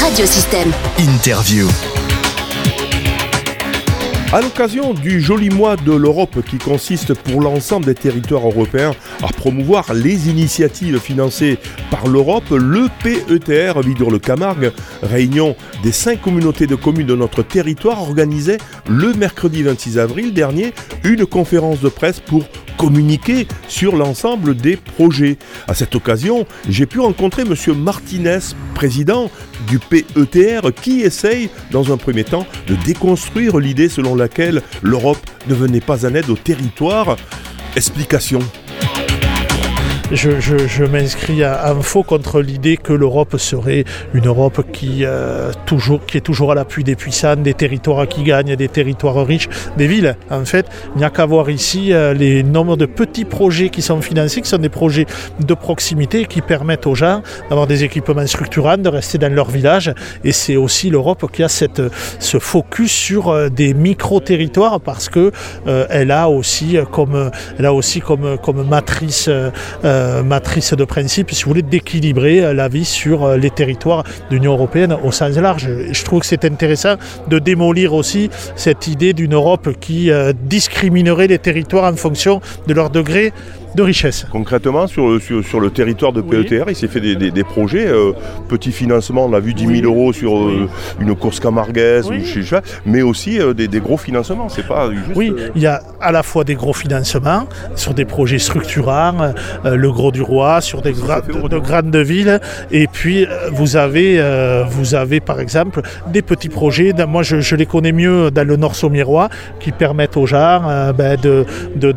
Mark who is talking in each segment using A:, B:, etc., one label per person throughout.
A: Radiosystème.
B: Interview.
C: À l'occasion du joli mois de l'Europe qui consiste pour l'ensemble des territoires européens à promouvoir les initiatives financées par l'Europe, le PETR Vidure-le-Camargue, réunion des cinq communautés de communes de notre territoire, organisait le mercredi 26 avril dernier une conférence de presse pour communiquer sur l'ensemble des projets. À cette occasion, j'ai pu rencontrer M. Martinez, président du PETR, qui essaye, dans un premier temps, de déconstruire l'idée selon laquelle l'Europe ne venait pas en aide au territoire. Explication
D: je, m'inscris à, faux contre l'idée que l'Europe serait une Europe qui, euh, toujours, qui est toujours à l'appui des puissants, des territoires qui gagnent, des territoires riches, des villes. En fait, il n'y a qu'à voir ici euh, les nombres de petits projets qui sont financés, qui sont des projets de proximité qui permettent aux gens d'avoir des équipements structurants, de rester dans leur village. Et c'est aussi l'Europe qui a cette, ce focus sur euh, des micro-territoires parce que elle a aussi comme, elle a aussi comme, comme matrice euh, matrice de principe, si vous voulez, d'équilibrer euh, la vie sur euh, les territoires de l'Union européenne au sens large. Je trouve que c'est intéressant de démolir aussi cette idée d'une Europe qui discriminerait les territoires en fonction de leur degré de richesse.
C: Concrètement, sur, sur, le territoire de PETR, il s'est fait des, projets, euh, petit financement, on a vu 10 000 euros sur euh, une course camarguaise, ou mais aussi euh, des, gros financements. C'est pas
D: Oui, il y a à la fois des gros financements sur des projets structurants, le Gros du Roi, sur des de, grandes villes, et puis vous avez, vous avez par exemple des petits projets, moi je, les connais mieux dans le Nord Saumirois, qui permettent aux gens ben, de, de,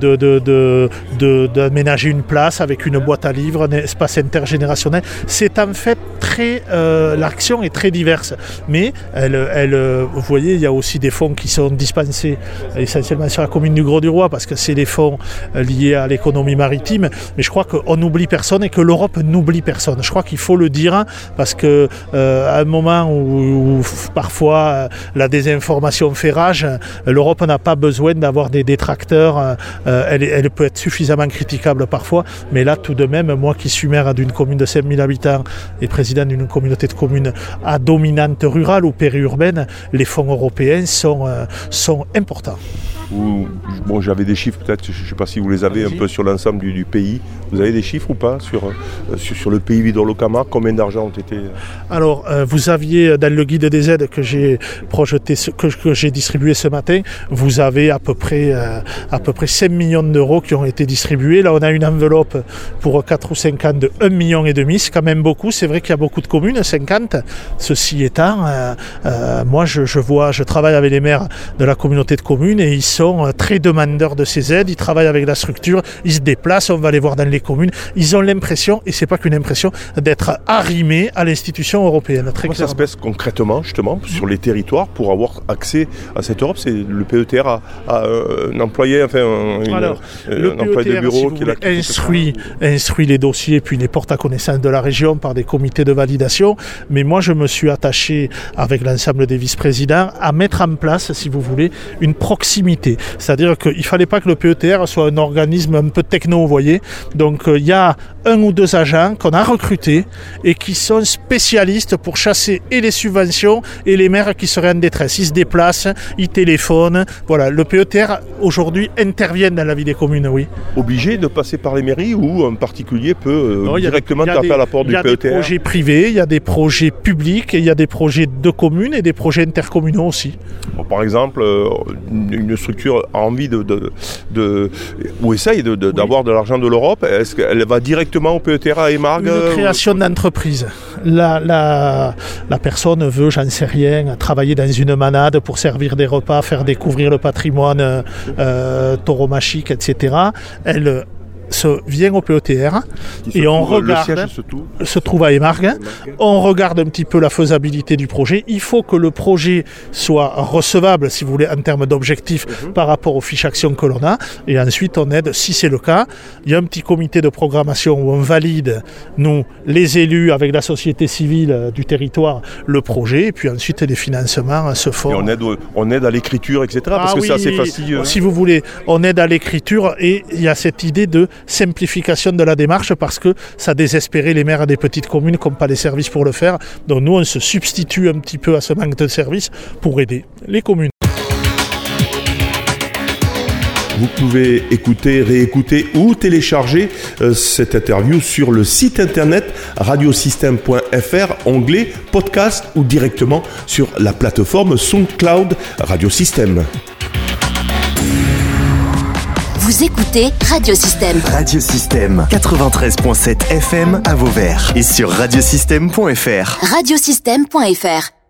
D: de d'aménager une place avec une boîte à livres, un espace intergénérationnel. C'est en fait très. Euh, l'action est très diverse. Mais elle, euh, vous voyez, il y a aussi des fonds qui sont dispensés essentiellement sur la commune du Gros-du-Roi parce que c'est des fonds euh, liés à l'économie maritime. Mais je crois qu'on n'oublie personne et que l'Europe n'oublie personne. Je crois qu'il faut le dire parce que à un moment où, parfois la désinformation fait rage, l'Europe n'a pas besoin d'avoir des détracteurs. elle peut être suffisamment critique parfois, mais là tout de même, moi qui suis maire d'une commune de 5000 habitants et président d'une communauté de communes à dominante rurale ou périurbaine, les fonds européens sont, euh, sont importants
C: bon, j'avais des chiffres peut-être, je ne sais pas si vous les avez un peu sur l'ensemble du, pays. Vous avez des chiffres ou pas sur, euh, sur, le pays Vidor-Locamar Combien d'argent ont été euh,
D: Alors, euh, vous aviez dans le guide des aides que j'ai projeté, que, j'ai distribué ce matin, vous avez à peu près, à peu près 5 millions d'euros qui ont été distribués. Là, on a une enveloppe pour 4 ou 5 ans de 1 million et demi. C'est quand même beaucoup. C'est vrai qu'il y a beaucoup de communes, 50. Ceci étant, moi, je, je, vois, je travaille avec les maires de la communauté de communes et ils sont sont euh, très demandeurs de ces aides, ils travaillent avec la structure, ils se déplacent, on va les voir dans les communes, ils ont l'impression, et c'est pas qu'une impression, d'être arrimés à l'institution européenne.
C: Très Comment ça se passe concrètement, justement, sur les territoires pour avoir accès à cette Europe? C'est le PETR a, un employé, enfin un,
D: Alors, le employé de e bureau qui instruit, instruit les dossiers puis les porte à connaissance de la région par des comités de validation. Mais moi, je me suis attaché avec l'ensemble des vice-présidents à mettre en place, si vous voulez, une proximité c'est-à-dire qu'il ne fallait pas que le PETR soit un organisme un peu techno, vous voyez. Donc euh, il y a un ou deux agents qu'on a recrutés et qui sont spécialistes pour chasser et les subventions et les maires qui seraient en détresse. Ils se déplacent, ils téléphonent. Voilà, le PETR aujourd'hui intervient dans la vie des communes, oui.
C: Obligé de passer par les mairies ou un particulier peut directement taper à la porte du PETR
D: Il y a des projets privés, il y a des projets publics, et il y a des projets de communes et des projets intercommunaux aussi.
C: par exemple, euh, une structure a envie de, de, ou essaye d'avoir de, l'argent de l'Europe, est-ce qu'elle va directement au PETRA et Margue
D: Une euh, création d'entreprise. La, la, la, personne veut, j'en sais rien, travailler dans une manade pour servir des repas, faire découvrir le patrimoine euh, tauromachique, etc. Elle se vient au PETR et on regarde, se, trouve. à Émargues, on regarde un petit peu la faisabilité du projet. Il faut que le projet soit recevable, si vous voulez, en termes d'objectifs mhm. par rapport aux fiches actions que l'on a. Et ensuite, on aide, si c'est le cas, il y a un petit comité de programmation où on valide, nous, les élus, avec la société civile euh, du territoire, le projet. Et puis ensuite, les financements se font. Et
C: on aide, on aide à l'écriture, etc. parce ah que ça, c'est facile.
D: Si vous voulez, on aide à l'écriture et il y a cette idée de simplification de la démarche parce que ça désespérait les maires des petites communes qui n'ont pas les services pour le faire. Donc nous, on se substitue un petit peu à ce manque de services pour aider les communes.
C: Vous pouvez écouter, réécouter ou télécharger euh, cette interview sur le site internet radiosystème.fr, onglet podcast ou directement sur la plateforme SoundCloud Radiosystème.
A: Vous écoutez Radiosystème.
B: Radiosystème 93.7 FM à Vauvert et sur radiosystème.fr.
A: Radiosystème.fr